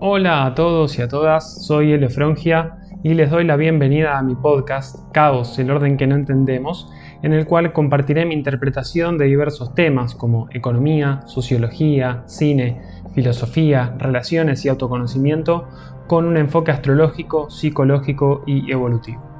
Hola a todos y a todas, soy Elefrongia y les doy la bienvenida a mi podcast Caos, el orden que no entendemos, en el cual compartiré mi interpretación de diversos temas como economía, sociología, cine, filosofía, relaciones y autoconocimiento con un enfoque astrológico, psicológico y evolutivo.